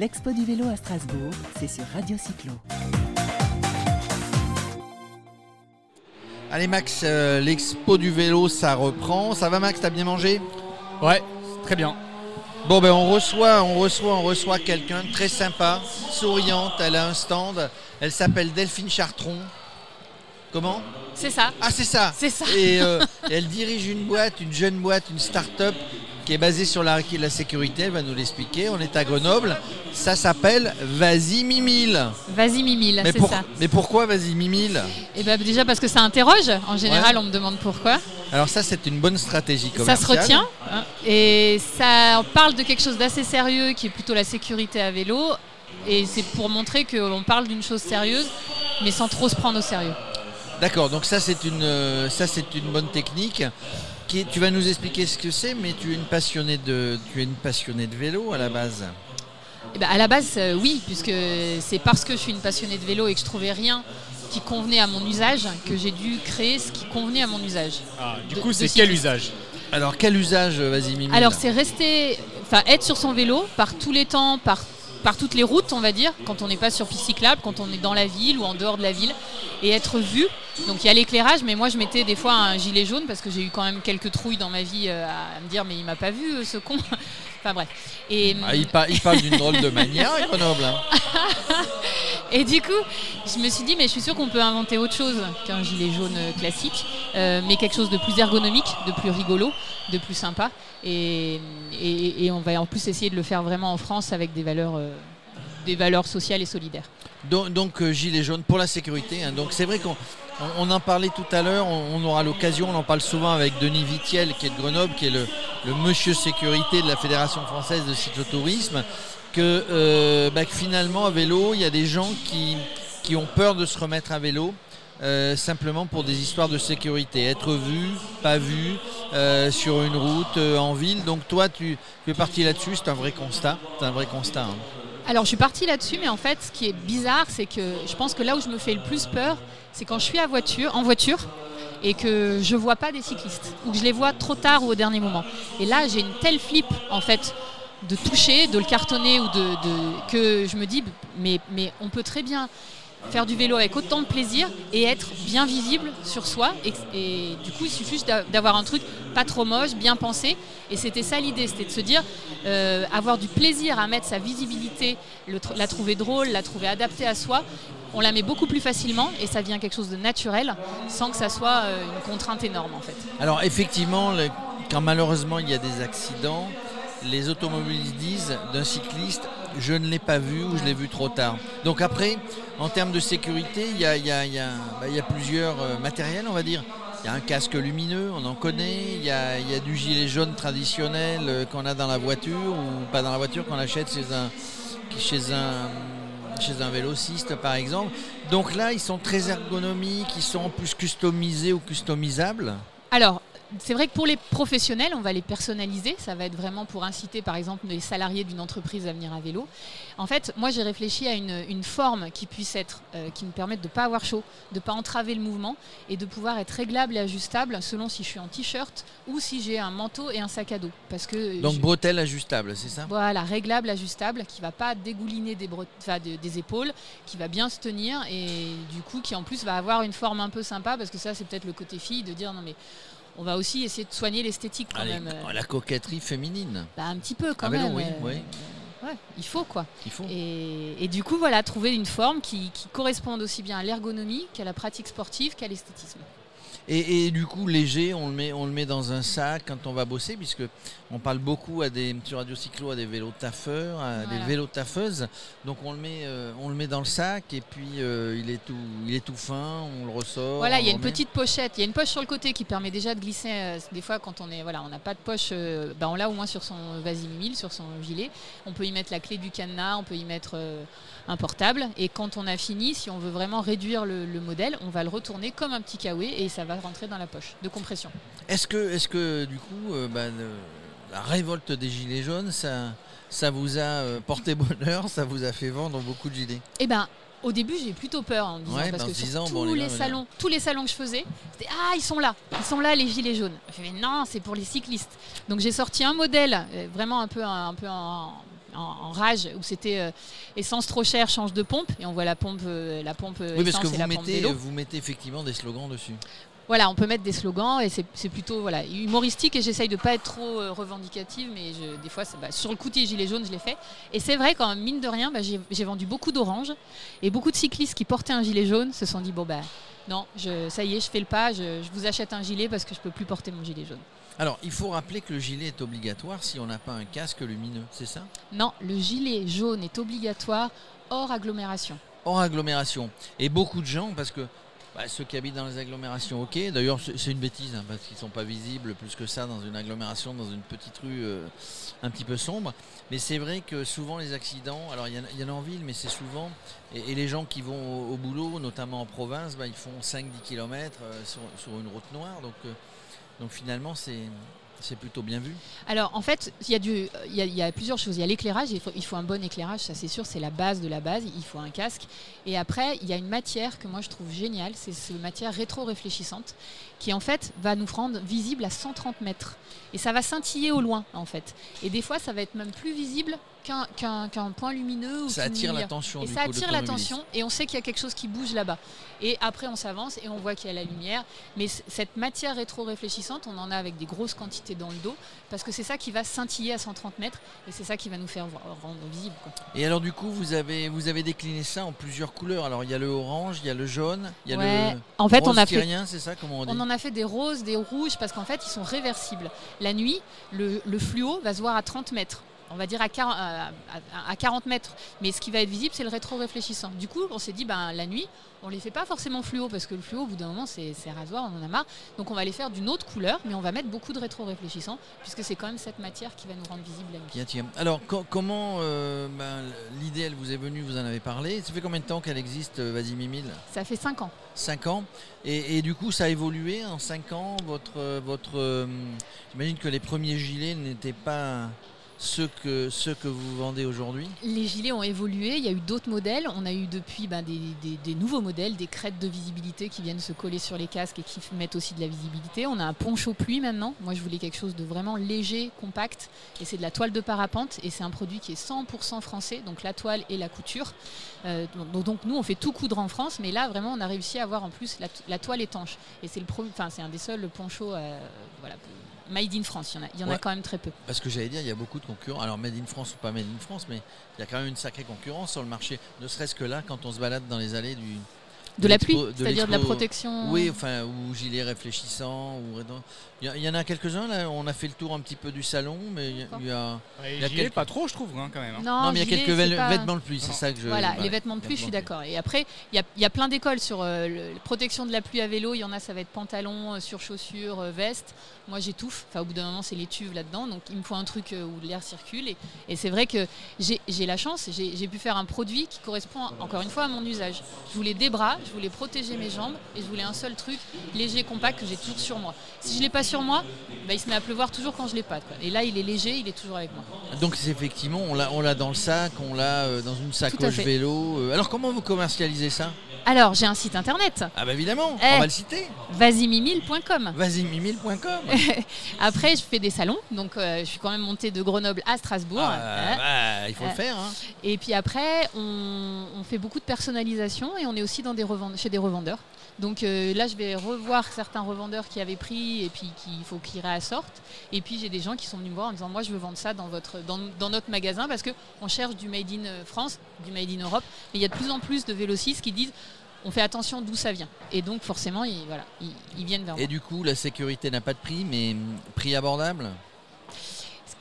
L'Expo du vélo à Strasbourg, c'est sur Radio Cyclo. Allez Max, euh, l'expo du vélo, ça reprend. Ça va Max, t'as bien mangé? Ouais, très bien. Bon ben on reçoit, on reçoit, on reçoit quelqu'un de très sympa, souriante. Elle a un stand. Elle s'appelle Delphine Chartron. Comment? C'est ça. Ah c'est ça. C'est ça. Et euh, elle dirige une boîte, une jeune boîte, une start-up qui est basée sur la, la sécurité. Elle va nous l'expliquer. On est à Grenoble. Ça s'appelle Vas-y Mimile. Vas-y Mimile, Mais, c'est pour- ça. mais pourquoi Vas-y Et ben déjà parce que ça interroge. En général, on me demande pourquoi. Alors ça c'est une bonne stratégie Ça se commerciale. retient. hein, et ça parle de quelque chose d'assez sérieux qui est plutôt la sécurité à vélo. Et c'est pour montrer qu'on parle d'une chose sérieuse, mais sans trop se prendre au sérieux. D'accord, donc ça c'est une, euh, ça c'est une bonne technique. Qui, tu vas nous expliquer ce que c'est, mais tu es une passionnée de, tu es une passionnée de vélo à la base. Eh ben, à la base, euh, oui, puisque c'est parce que je suis une passionnée de vélo et que je trouvais rien qui convenait à mon usage que j'ai dû créer ce qui convenait à mon usage. Ah, du De- coup, c'est quel usage? Alors quel usage, euh, vas-y Mimi Alors c'est rester, enfin être sur son vélo par tous les temps, par, par toutes les routes, on va dire, quand on n'est pas sur piste cyclable, quand on est dans la ville ou en dehors de la ville, et être vu. Donc il y a l'éclairage, mais moi je mettais des fois un gilet jaune parce que j'ai eu quand même quelques trouilles dans ma vie euh, à me dire mais il m'a pas vu euh, ce con. Enfin bref. Et, Ah, il, par- il parle d'une drôle de manière à Grenoble. hein. Et du coup, je me suis dit, mais je suis sûre qu'on peut inventer autre chose qu'un gilet jaune euh, classique, euh, mais quelque chose de plus ergonomique, de plus rigolo, de plus sympa. Et, et- et on va en plus essayer de le faire vraiment en France avec des valeurs, euh, des valeurs sociales et solidaires. Donc, donc, euh, gilet jaune pour la sécurité. hein. Donc c'est vrai qu'on on, on en parlait tout à l'heure. On, aura l'occasion, on en parle souvent avec Denis Vitiel qui est de Grenoble, qui est le, monsieur sécurité de la Fédération française de cyclotourisme. Que, euh, bah, que finalement à vélo, il y a des gens qui, qui ont peur de se remettre à vélo. euh, simplement pour des histoires de sécurité, être vu, pas vu sur une route, en ville. Donc toi, tu, tu es parti là-dessus, c'est un vrai constat. C'est un vrai constat. hein. Alors je suis partie là-dessus, mais en fait, ce qui est bizarre, c'est que je pense que là où je me fais le plus peur, c'est quand je suis en voiture et que je vois pas des cyclistes ou que je les vois trop tard ou au dernier moment. Et là, j'ai une telle flip en fait de toucher, de le cartonner ou de, que je me dis mais on peut très bien faire du vélo avec autant de plaisir et être bien visible sur soi. Et, du coup, il suffit d'avoir un truc pas trop moche, bien pensé. Et c'était ça l'idée, c'était de se dire, euh, avoir du plaisir à mettre sa visibilité, la trouver drôle, la trouver adaptée à soi. On la met beaucoup plus facilement et ça devient quelque chose de naturel sans que ça soit euh, une contrainte énorme en fait. Alors effectivement, quand malheureusement il y a des accidents, les automobilistes disent d'un cycliste je ne l'ai pas vu ou je l'ai vu trop tard. Donc après, en termes de sécurité, il y a, plusieurs matériels, on va dire. Il y a un casque lumineux, on en connaît. Il y a, il y a du gilet jaune traditionnel euh, qu'on a dans la voiture ou pas dans la voiture qu'on achète chez un, chez un, chez un vélociste par exemple. Donc là, ils sont très ergonomiques, ils sont en plus customisés ou customisables. Alors, c'est vrai que pour les professionnels, on va les personnaliser. Ça va être vraiment pour inciter, par exemple, les salariés d'une entreprise à venir à vélo. En fait, moi, j'ai réfléchi à une, une forme qui puisse être, euh, qui me permette de ne pas avoir chaud, de ne pas entraver le mouvement et de pouvoir être réglable et ajustable selon si je suis en t-shirt ou si j'ai un manteau et un sac à dos. Parce que Donc je- bretelles ajustables, c'est ça? Voilà, réglable, ajustable, qui va pas dégouliner des, bret- enfin, de- des épaules, qui va bien se tenir et du coup qui en plus va avoir une forme un peu sympa parce que ça c'est peut-être le côté fille de dire non mais on va aussi essayer de soigner l'esthétique quand Allez, même. euh, La coquetterie féminine. bah, un petit peu quand Ah ben non, même. oui, euh, oui. ouais, il faut quoi. Il faut. Et, et du coup voilà, trouver une forme qui, qui corresponde aussi bien à l'ergonomie qu'à la pratique sportive qu'à l'esthétisme. Et, et du coup, léger, on le, met, on le met dans un sac quand on va bosser, puisque on parle beaucoup à des, sur Radio Cyclo à des vélos taffeurs, à des vélos taffeuses. Donc on le met, euh, on le met dans le sac et puis euh, il, est tout, il est tout fin, on le ressort. Voilà, il y a une remet. petite pochette, il y a une poche sur le côté qui permet déjà de glisser. euh, des fois, quand on est, voilà, on n'a pas de poche, bah, on l'a au moins sur son 1000, sur son gilet. On peut y mettre la clé du cadenas, on peut y mettre un portable. Et quand on a fini, si on veut vraiment réduire le, le modèle, on va le retourner comme un petit kawaii et ça va rentrer dans la poche de compression. Est-ce que, est que du coup, euh, bah, le- la révolte des gilets jaunes, ça, ça vous a euh, porté bonheur, ça vous a fait vendre beaucoup de gilets? Eh ben. Au début, j'ai plutôt peur en me disant Ouais, parce ben, que tous bon, les salons, tous les salons que je faisais, c'était ah ils sont là, ils sont là les gilets jaunes. Je mais non, c'est pour les cyclistes. Donc j'ai sorti un modèle euh, vraiment un peu un, peu en en, rage où c'était euh, essence trop chère, change de pompe et on voit la pompe, euh, la pompe Oui, parce que et la pompe vélo. vous mettez effectivement des slogans dessus. Voilà, on peut mettre des slogans et c'est plutôt voilà, humoristique et j'essaye de pas être trop euh, revendicative, mais je- des fois, ça- bah, sur le coup des gilets jaunes, je l'ai fait. Et c'est vrai, quand mine de rien, bah, j'ai j'ai vendu beaucoup d'oranges et beaucoup de cyclistes qui portaient un gilet jaune se sont dit bon bah non, je, ça y est, je fais le pas, je, je vous achète un gilet parce que je peux plus porter mon gilet jaune. Alors, il faut rappeler que le gilet est obligatoire si on n'a pas un casque lumineux, c'est ça? Non, le gilet jaune est obligatoire hors agglomération. Hors agglomération. Et beaucoup de gens, parce que bah, ceux qui habitent dans les agglomérations, ok. D'ailleurs, c'est une bêtise, hein, parce qu'ils ne sont pas visibles plus que ça dans une agglomération, dans une petite rue euh, un petit peu sombre. Mais c'est vrai que souvent les accidents, alors il y, en a- en ville, mais c'est souvent. Et, les gens qui vont au, boulot, notamment en province, bah, ils font 5-10 km sur, sur une route noire. Donc, euh, donc finalement, c'est c'est plutôt bien vu. Alors en fait, il y, a plusieurs choses. Il y a l'éclairage, il faut, il faut un bon éclairage, ça c'est sûr, c'est la base de la base, il faut un casque. Et après, il y a une matière que moi je trouve géniale, c'est cette matière rétro-réfléchissante, qui en fait va nous rendre visible à 130 mètres. Et ça va scintiller au loin en fait. Et des fois, ça va être même plus visible qu'un point lumineux. Ou Ça attire l'attention. Et du ça coup, attire l'attention et on sait qu'il y a quelque chose qui bouge là-bas. Et après on s'avance et on voit qu'il y a la lumière. Mais cette matière rétro-réfléchissante, on en a avec des grosses quantités dans le dos parce que c'est ça qui va scintiller à 130 mètres et c'est ça qui va nous faire rendre visible. quoi. Et alors du coup, vous avez, vous avez décliné ça en plusieurs couleurs. Alors il y a le orange, il y a le jaune, il y a Ouais. le En fait, on rose a fait c'est ça comment on dit? On en a fait des roses, des rouges, parce qu'en fait, ils sont réversibles. La nuit, le, le fluo va se voir à 30 mètres. On va dire à 40, à- à- à 40 mètres. Mais ce qui va être visible, c'est le rétro-réfléchissant. Du coup, on s'est dit, ben, la nuit, on les fait pas forcément fluo, parce que le fluo, au bout d'un moment, c'est rasoir, on en a marre. Donc, on va les faire d'une autre couleur, mais on va mettre beaucoup de rétro-réfléchissant, puisque c'est quand même cette matière qui va nous rendre visible la nuit. Alors co- comment euh, ben, l'idée elle vous est venue, vous en avez parlé. Ça fait combien de temps qu'elle existe, euh, Vas-y Mimile? Ça fait 5 ans. 5 ans. Et, et du coup, ça a évolué en 5 ans. Votre, votre, euh, j'imagine que les premiers gilets n'étaient pas ceux que, ceux que vous vendez aujourd'hui. Les gilets ont évolué, il y a eu d'autres modèles. On a eu depuis ben, des, des- des nouveaux modèles, des crêtes de visibilité qui viennent se coller sur les casques et qui mettent aussi de la visibilité. On a un poncho pluie maintenant. Moi, je voulais quelque chose de vraiment léger, compact. Et c'est de la toile de parapente. Et c'est un produit qui est 100% français, donc la toile et la couture. Euh, donc, donc, nous, on fait tout coudre en France. Mais là, vraiment, on a réussi à avoir en plus la, toile étanche. Et c'est le pro- enfin, c'est un des seuls ponchos euh, voilà, made in France. Il y en a, il y en a quand même très peu. Parce que j'allais dire, il y a beaucoup de Alors, Made in France ou pas Made in France, mais il y a quand même une sacrée concurrence sur le marché. Ne serait-ce que là, quand on se balade dans les allées du. De la pluie, c'est-à-dire de la protection. Oui, enfin, ou gilet réfléchissant. Ou... Il, y a- il y en a quelques-uns là. On a fait le tour un petit peu du salon, mais il y a- il y a. Et Il y a gilet, quelques- pas trop, je trouve, hein, quand même. hein. Non, non, mais il y a quelques pas- vêtements de pluie, c'est ça que je. Voilà, ouais, les vêtements de pluie, je suis d'accord. Et après, il y a, il y a plein d'écoles sur euh, le- protection de la pluie à vélo. Il y en a, ça va être pantalon, euh, surchaussures, euh, veste. Moi, j'étouffe. Enfin, au bout d'un moment, c'est l'étuve là-dedans. Donc, il me faut un truc euh, où l'air circule. Et, et c'est vrai que j'ai j'ai la chance. J'ai j'ai pu faire un produit qui correspond, encore une fois, à mon usage. Je voulais des bras, je voulais protéger mes jambes. Et je voulais un seul truc léger, compact, que j'ai toujours sur moi. Si je ne l'ai pas sur moi, bah, il se met à pleuvoir toujours quand je l'ai pas. quoi. Et là, il est léger, il est toujours avec moi. Donc c'est effectivement, on l'a, dans le sac, on l'a euh, dans une sacoche vélo. euh. Alors comment vous commercialisez ça? Alors, j'ai un site internet, Ah bah évidemment, Eh. on va le citer. vasimimil.com. Vas-y mimile.com. Après, je fais des salons, donc euh, je suis quand même montée de Grenoble à Strasbourg. Ah, bah, il faut le Euh, faire. hein. Et puis après, on, on fait beaucoup de personnalisation et on est aussi dans des chez des revendeurs. Donc euh, là, je vais revoir certains revendeurs qui avaient pris et puis qu'il faut qu'ils réassortent. Et puis j'ai des gens qui sont venus me voir en disant moi je veux vendre ça dans votre dans, dans notre magasin parce que on cherche du made in euh, France, du made in Europe. Mais il y a de plus en plus de vélocistes qui disent on fait attention d'où ça vient. Et donc forcément, ils, voilà, ils, ils viennent vers moi. Et du coup, la sécurité n'a pas de prix, mais prix abordable?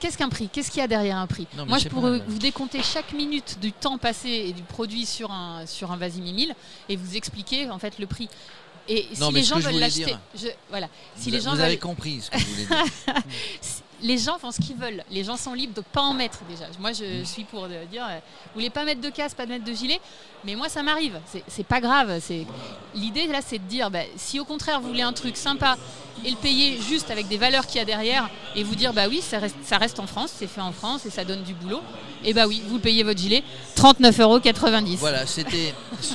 Qu'est-ce qu'un prix? Qu'est-ce qu'il y a derrière un prix? Non, Moi, je pourrais vous décompter chaque minute du temps passé et du produit sur un, sur un Vasimi 1000 et vous expliquer en fait le prix. Et si Non, les gens veulent l'acheter, voilà. Si vous les gens vous veulent, avez compris ce que je voulais dire. les gens font ce qu'ils veulent. Les gens sont libres de pas en mettre déjà. Moi, Mm. je suis pour euh, dire, euh, vous voulez pas mettre de casque, pas de mettre de gilet, mais moi, ça m'arrive. C'est- pas grave. L'idée là, c'est de dire, bah, si au contraire vous voulez un truc sympa et le payer juste avec des valeurs qu'il y a derrière et vous dire bah oui ça reste, ça reste en France, c'est fait en France et ça donne du boulot, et bah oui vous payez votre gilet 39,90 euros. Voilà, c'était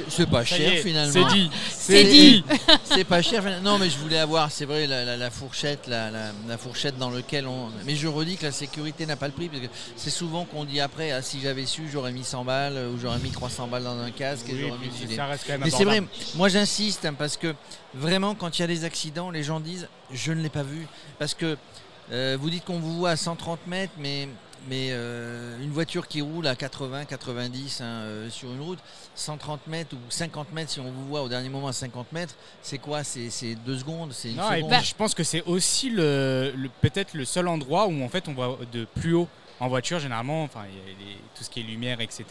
c'est pas cher est, finalement. C'est dit. C'est dit. C'est pas cher. finalement. Non, mais je voulais avoir, c'est vrai, la, la- la fourchette, la, la- la fourchette dans laquelle on. Mais je redis que la sécurité n'a pas le prix parce que c'est souvent qu'on dit après, ah, si j'avais su, j'aurais mis 100 balles ou j'aurais mis 300 balles dans un casque et j'aurais mis le gilet. ça reste quand même Mais c'est vrai, moi j'insiste hein, parce que vraiment quand il y a des accidents, les gens disent je ne l'ai pas vu. Parce que euh, vous dites qu'on vous voit à 130 mètres, mais, mais euh, une voiture qui roule à 80, 90 hein, euh, sur une route, 130 mètres ou 50 mètres, si on vous voit au dernier moment à 50 mètres, c'est quoi? C'est deux secondes? C'est une Non, et puis, je pense que c'est aussi le, le- peut-être le seul endroit où en fait on voit de plus haut en voiture généralement, enfin les- tout ce qui est lumière, etc.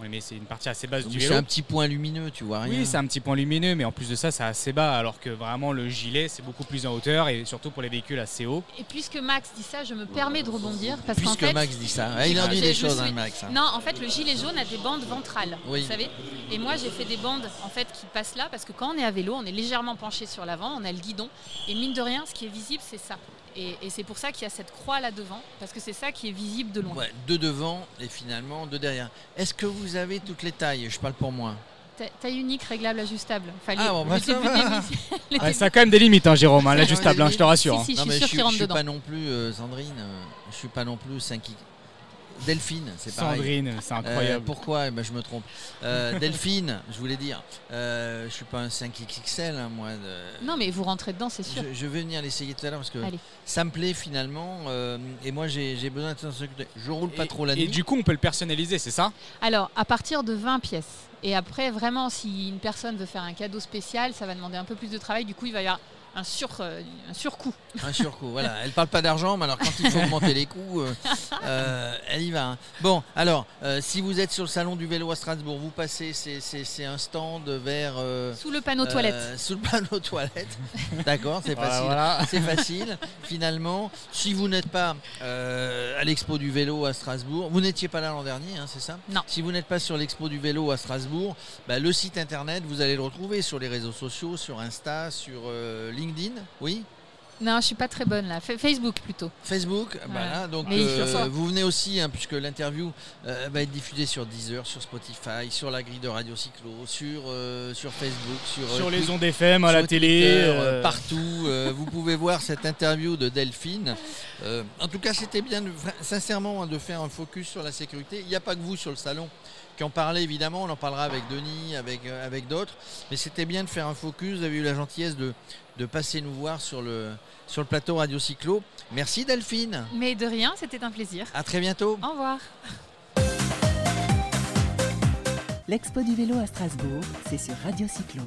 Oui, mais c'est une partie assez basse Donc du C'est vélo. un petit point lumineux, tu vois rien. Oui, c'est un petit point lumineux, mais en plus de ça, c'est assez bas, alors que vraiment le gilet, c'est beaucoup plus en hauteur, et surtout pour les véhicules assez hauts. Et puisque Max dit ça, je me permets de rebondir parce qu'en Puisque fait, Max dit ça. Ah, il en dit des choses, suis- hein, Max. hein. Non, en fait, le gilet jaune a des bandes ventrales, Oui. vous savez. Et moi, j'ai fait des bandes en fait qui passent là parce que quand on est à vélo, on est légèrement penché sur l'avant, on a le guidon, et mine de rien, ce qui est visible, c'est ça. Et, et c'est pour ça qu'il y a cette croix là devant, parce que c'est ça qui est visible de loin. Ouais, deux devant et finalement deux derrière. Est-ce que vous avez toutes les tailles? Je parle pour moi. Ta- Taille unique, réglable, ajustable. Ah, bon, bah, ça va. de début- ça a quand même des limites, hein, Jérôme, hein, l'ajustable, hein, je te rassure. Si, si, je non, suis mais sûre je suis, je suis dedans. pas non plus euh, Sandrine. euh, je suis pas non plus 5 Delphine, c'est pareil. Sandrine, c'est Euh, incroyable. pourquoi? Eh ben, Je me trompe. Euh, Delphine, je voulais dire, euh, je suis pas un 5XXL, hein, moi. de- Non, mais vous rentrez dedans, c'est sûr. Je, je vais venir l'essayer tout à l'heure parce que Allez. ça me plaît finalement. euh, et moi, j'ai besoin de sécurité. Je roule pas Et- trop la et, nuit. du coup, on peut le personnaliser, c'est ça? Alors, à partir de 20 pièces. Et après, vraiment, si une personne veut faire un cadeau spécial, ça va demander un peu plus de travail. Du coup, il va y avoir un, sur, euh, un surcoût. Un surcoût, voilà. Elle parle pas d'argent, mais alors quand il faut augmenter les coûts, euh, euh, elle y va. hein. Bon, alors, euh, si vous êtes sur le salon du vélo à Strasbourg, vous passez, c'est- c'est c'est un stand vers. euh, Sous le panneau euh, toilette. Sous le panneau toilette. D'accord, c'est facile. voilà. C'est facile, finalement. Si vous n'êtes pas euh, à l'expo du vélo à Strasbourg, vous n'étiez pas là l'an dernier, hein, c'est ça? Non. Si vous n'êtes pas sur l'expo du vélo à Strasbourg, bah, le site internet, vous allez le retrouver sur les réseaux sociaux, sur Insta, sur euh, LinkedIn, oui Non, je suis pas très bonne là. Fa- Facebook plutôt. Facebook, Voilà. voilà. Donc euh, vous venez aussi, hein, puisque l'interview euh, va être diffusée sur Deezer, sur Spotify, sur la grille de Radio Cyclo, sur, euh, sur Facebook, sur, euh, Sur les ondes FM, à la télé. Twitter, partout. euh, vous pouvez voir cette interview de Delphine. Euh, en tout cas, c'était bien, sincèrement, hein, de faire un focus sur la sécurité. Il n'y a pas que vous sur le salon qui en parlez, évidemment. On en parlera avec Denis, avec, euh, avec d'autres. Mais c'était bien de faire un focus. Vous avez eu la gentillesse de, de passer nous voir sur le, sur le plateau Radio Cyclo. Merci Delphine. Mais de rien, c'était un plaisir. À très bientôt. Au revoir. L'Expo du vélo à Strasbourg, c'est sur Radio Cyclo.